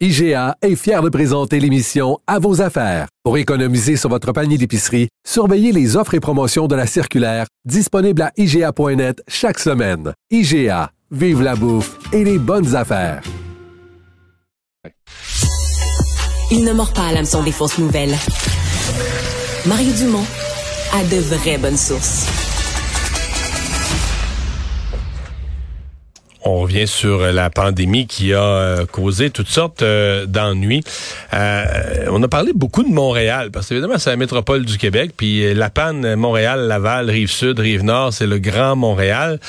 IGA est fier de présenter l'émission À vos affaires. Pour économiser sur votre panier d'épicerie, surveillez les offres et promotions de la circulaire disponible à IGA.net chaque semaine. IGA, vive la bouffe et les bonnes affaires. Il ne mord pas à l'hameçon des fausses nouvelles. Mario Dumont a de vraies bonnes sources. On revient sur la pandémie qui a euh, causé toutes sortes euh, d'ennuis. Euh, on a parlé beaucoup de Montréal, parce qu'évidemment, c'est la métropole du Québec, puis la panne Montréal, Laval, Rive-Sud, Rive-Nord, c'est le Grand Montréal.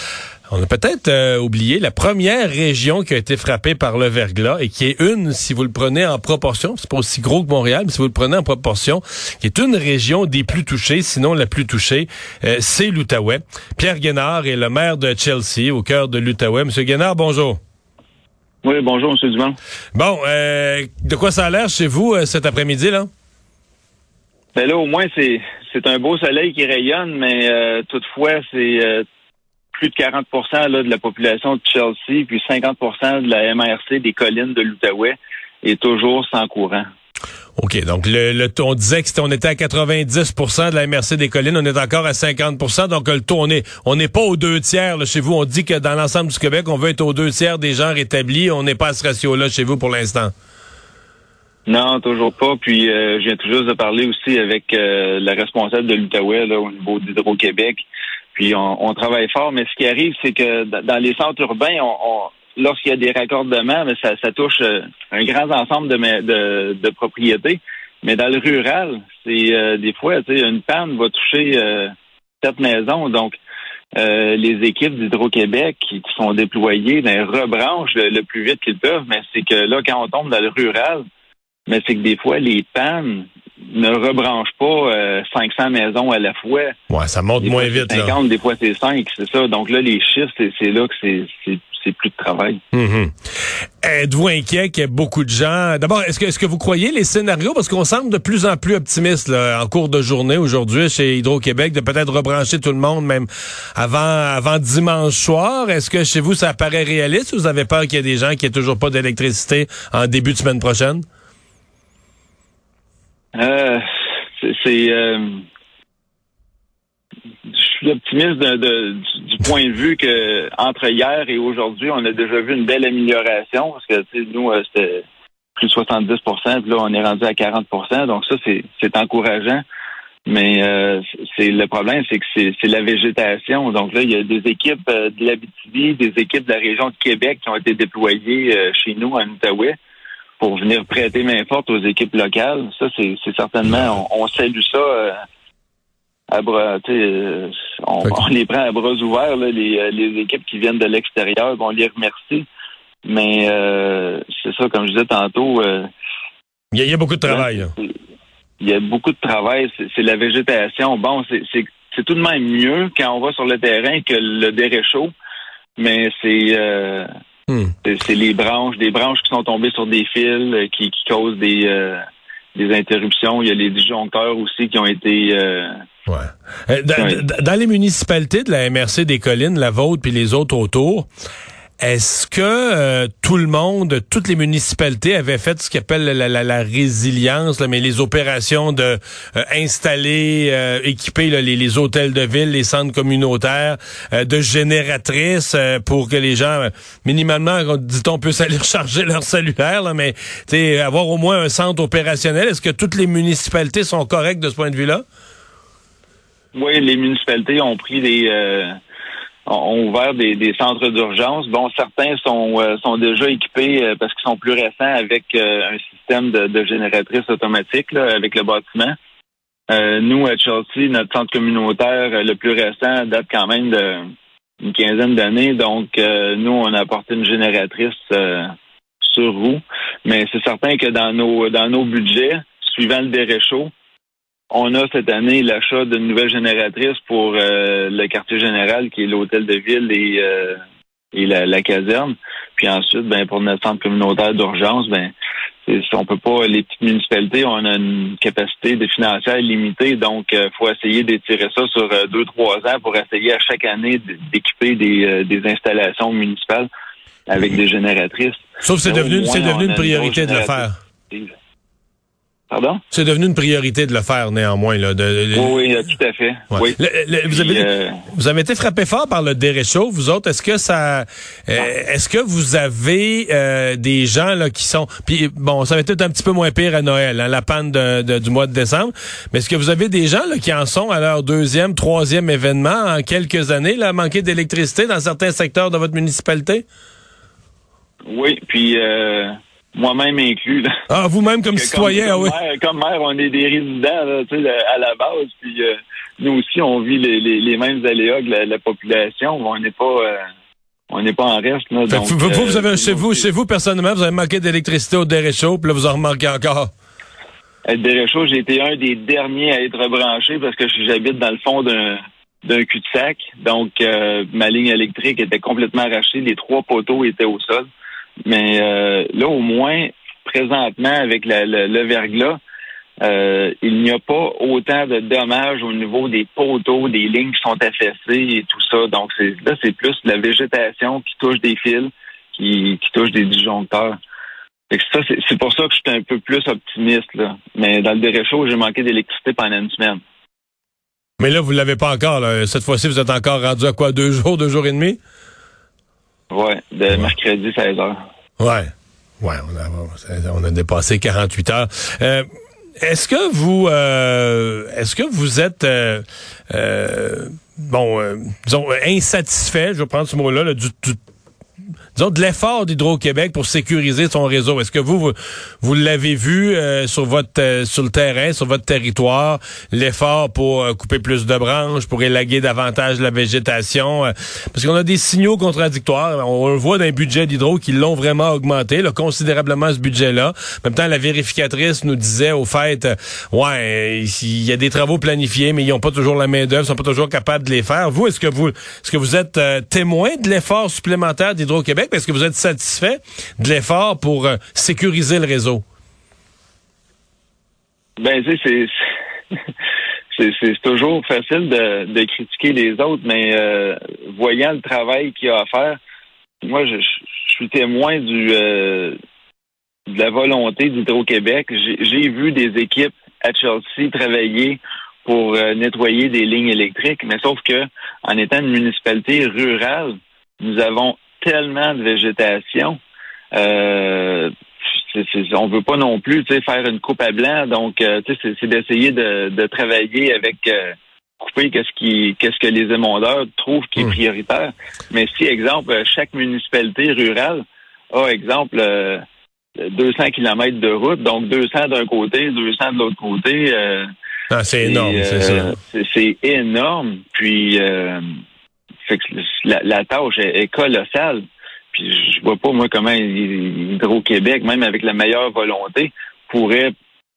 On a peut-être euh, oublié la première région qui a été frappée par le verglas et qui est une, si vous le prenez en proportion, c'est pas aussi gros que Montréal, mais si vous le prenez en proportion, qui est une région des plus touchées, sinon la plus touchée, euh, c'est l'Outaouais. Pierre Guénard est le maire de Chelsea, au cœur de l'Outaouais. Monsieur Guénard, bonjour. Oui, bonjour, Monsieur Dumont. Bon, euh, de quoi ça a l'air chez vous cet après-midi, là? Ben là, au moins, c'est c'est un beau soleil qui rayonne, mais toutefois, c'est plus de 40 là, de la population de Chelsea, puis 50% de la MRC des collines de l'Outaouais est toujours sans courant. OK, donc le, le on disait que on était à 90% de la MRC des collines, on est encore à 50% donc le taux, on n'est on pas aux deux tiers chez vous. On dit que dans l'ensemble du Québec, on veut être aux deux tiers des gens rétablis. On n'est pas à ce ratio-là chez vous pour l'instant. Non, toujours pas. Puis euh, je viens tout juste de parler aussi avec euh, la responsable de l'Outaouais au niveau d'Hydro-Québec. Puis on, travaille fort, mais ce qui arrive, c'est que dans les centres urbains, lorsqu'il y a des raccordements, mais ça, ça touche euh, un grand ensemble de, propriétés. Mais dans le rural, c'est euh, des fois, tu sais, une panne va toucher euh, cette maison. Donc, les équipes d'Hydro-Québec qui, sont déployées ben, rebranchent le, plus vite qu'ils peuvent. Mais c'est que là, quand on tombe dans le rural, mais c'est que des fois, les pannes ne rebranche pas 500 euh, maisons à la fois. Ouais, ça monte moins vite. 50, Des fois, c'est 5, c'est ça. Donc là, les chiffres, c'est là que c'est plus de travail. Mm-hmm. Êtes-vous inquiet qu'il y ait beaucoup de gens? D'abord, est-ce que, est-ce que vous croyez les scénarios? Parce qu'on semble de plus en plus optimiste en cours de journée aujourd'hui chez Hydro-Québec de peut-être rebrancher tout le monde même avant, avant dimanche soir. Est-ce que chez vous, ça paraît réaliste ou vous avez peur qu'il y ait des gens qui n'aient toujours pas d'électricité en début de semaine prochaine? Euh, c'est. Euh, je suis optimiste du, point de vue que entre hier et aujourd'hui, on a déjà vu une belle amélioration parce que nous, euh, c'était plus de 70% puis là, on est rendu à 40% Donc ça, c'est encourageant. Mais c'est le problème, c'est que c'est la végétation. Donc là, il y a des équipes de l'Abitibi, des équipes de la région de Québec qui ont été déployées chez nous en Outaouais pour venir prêter main forte aux équipes locales. Ça, c'est certainement, on, salue ça euh, à bras, euh, on, on, les prend à bras ouverts, là, les, euh, les, équipes qui viennent de l'extérieur, on les remercie. Mais c'est ça, comme je disais tantôt. il, y a, beaucoup de travail. Il y a beaucoup de travail. C'est la végétation. Bon, c'est tout de même mieux quand on va sur le terrain que le déréchaud, mais c'est Hmm. C'est les branches, des branches qui sont tombées sur des fils euh, qui, causent des, euh, des interruptions. Il y a les disjoncteurs aussi qui ont été. Euh, ouais. dans, les municipalités de la MRC des collines, la vôtre puis les autres autour, est-ce que euh, tout le monde, toutes les municipalités avaient fait ce qu'on appelle la, résilience, mais les opérations de euh, installer, euh, équiper les, hôtels de ville, les centres communautaires, de génératrices pour que les gens, minimalement, dit-on, puissent aller recharger leur cellulaire, là, mais avoir au moins un centre opérationnel. Est-ce que toutes les municipalités sont correctes de ce point de vue-là? Oui, les municipalités ont pris des ont ouvert des, centres d'urgence. Bon, certains sont, euh, sont déjà équipés euh, parce qu'ils sont plus récents avec euh, un système de, génératrice automatique avec le bâtiment. nous, à Chelsea, notre centre communautaire le plus récent date quand même d'une quinzaine d'années. Donc, nous, on a apporté une génératrice sur roue. Mais c'est certain que dans nos dans nos budgets, suivant le déréchaud, on a cette année l'achat d'une nouvelle génératrice pour euh, le quartier général, qui est l'hôtel de ville et, euh, et la, caserne. Puis ensuite, ben pour notre centre communautaire d'urgence, ben on peut pas, les petites municipalités, on a une capacité de financière limitée, donc il euh, faut essayer d'étirer ça sur deux, trois ans pour essayer à chaque année d'équiper des, des installations municipales avec des génératrices. Sauf que c'est devenu, c'est devenu une priorité de le faire. Pardon? C'est devenu une priorité de le faire néanmoins. Là, Oui, tout à fait. Oui. vous, avez, euh, vous, avez, été frappé fort par le déréchaud, vous autres. Est-ce que ça euh, est-ce que vous avez euh, des gens là qui sont. Puis bon, ça va être un petit peu moins pire à Noël, hein, la panne de, du mois de décembre. Mais est-ce que vous avez des gens là, qui en sont à leur deuxième, troisième événement en quelques années, là, manquer d'électricité dans certains secteurs de votre municipalité? Oui, puis moi-même inclus. Là. Ah, vous-même comme citoyen, comme, oui. Maire, comme maire, on est des résidents là, à la base, puis euh, nous aussi, on vit les, les, les mêmes aléas que la, population. On n'est pas... Euh, on n'est pas en reste. Là, donc, vous, vous, avez, euh, chez vous, chez vous, personnellement, vous avez manqué d'électricité au Déréchaud, puis là, vous en remarquez encore. À j'ai été un des derniers à être branché parce que j'habite dans le fond d'un d'un cul-de-sac. Donc, ma ligne électrique était complètement arrachée. Les trois poteaux étaient au sol. Mais euh, là, au moins, présentement, avec le verglas, euh, il n'y a pas autant de dommages au niveau des poteaux, des lignes qui sont affaissées et tout ça. Donc là, c'est plus la végétation qui touche des fils, qui, touche des disjoncteurs. c'est pour ça que je suis un peu plus optimiste. Là. Mais dans le déréchaud, j'ai manqué d'électricité pendant une semaine. Mais là, vous ne l'avez pas encore. Cette fois-ci, vous êtes encore rendu à quoi? Deux jours, deux jours et demi? Oui, de mercredi 16 h Ouais. Ouais, on a, on a dépassé 48 heures. Euh, est-ce que vous euh, est-ce que vous êtes euh, euh bon disons insatisfait, je vais prendre ce mot-là, du, du disons, de l'effort d'Hydro-Québec pour sécuriser son réseau. Est-ce que vous, vous, l'avez vu euh, sur votre euh, sur le terrain, sur votre territoire, l'effort pour euh, couper plus de branches, pour élaguer davantage la végétation? parce qu'on a des signaux contradictoires. On, le voit dans les budgets d'Hydro qui l'ont vraiment augmenté, là, considérablement ce budget-là. En même temps, la vérificatrice nous disait au fait, ouais, il y a des travaux planifiés, mais ils n'ont pas toujours la main d'œuvre, sont pas toujours capables de les faire. Vous, est-ce que vous, est-ce que vous êtes témoin de l'effort supplémentaire d'Hydro-Québec? Est-ce que vous êtes satisfait de l'effort pour euh, sécuriser le réseau? Ben, c'est c'est toujours facile de, critiquer les autres, mais euh, voyant le travail qu'il y a à faire, moi, je, suis témoin euh, de la volonté d'Hydro-Québec. J'ai vu des équipes à Chelsea travailler pour nettoyer des lignes électriques, mais sauf que en étant une municipalité rurale, nous avons tellement de végétation. Euh, on veut pas non plus faire une coupe à blanc, donc euh, c'est d'essayer de, travailler avec euh, couper qu'est-ce qui qu'est-ce que les émondeurs trouvent qui est hmm. prioritaire. Mais si, exemple, chaque municipalité rurale a, exemple, 200 kilomètres de route, donc 200 d'un côté, 200 de l'autre côté. Ah, c'est énorme, c'est ça. C'est énorme. Puis la, tâche est, colossale. Puis je vois pas, moi, comment Hydro-Québec, même avec la meilleure volonté, pourrait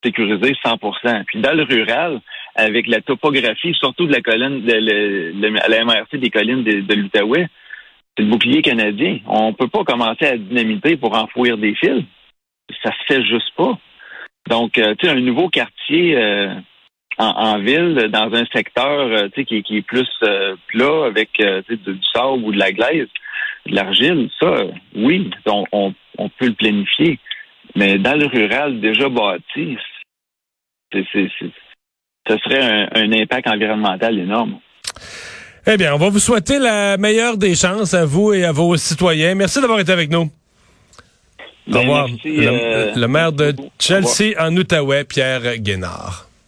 sécuriser 100% Puis dans le rural, avec la topographie, surtout de la colline, de, la MRC des collines de, l'Outaouais, c'est le bouclier canadien. On peut pas commencer à dynamiter pour enfouir des fils. Ça se fait juste pas. Donc, euh, tu sais, un nouveau quartier, euh, en, ville, dans un secteur euh, qui, qui, est plus euh, plat avec euh, du, du, sable ou de la glaise, de l'argile, ça, oui, on, on, peut le planifier. Mais dans le rural déjà bâti, c'est, ce serait un, un impact environnemental énorme. Eh bien, on va vous souhaiter la meilleure des chances à vous et à vos citoyens. Merci d'avoir été avec nous. Au ben, revoir. le, maire de Chelsea en Outaouais, Pierre Guénard.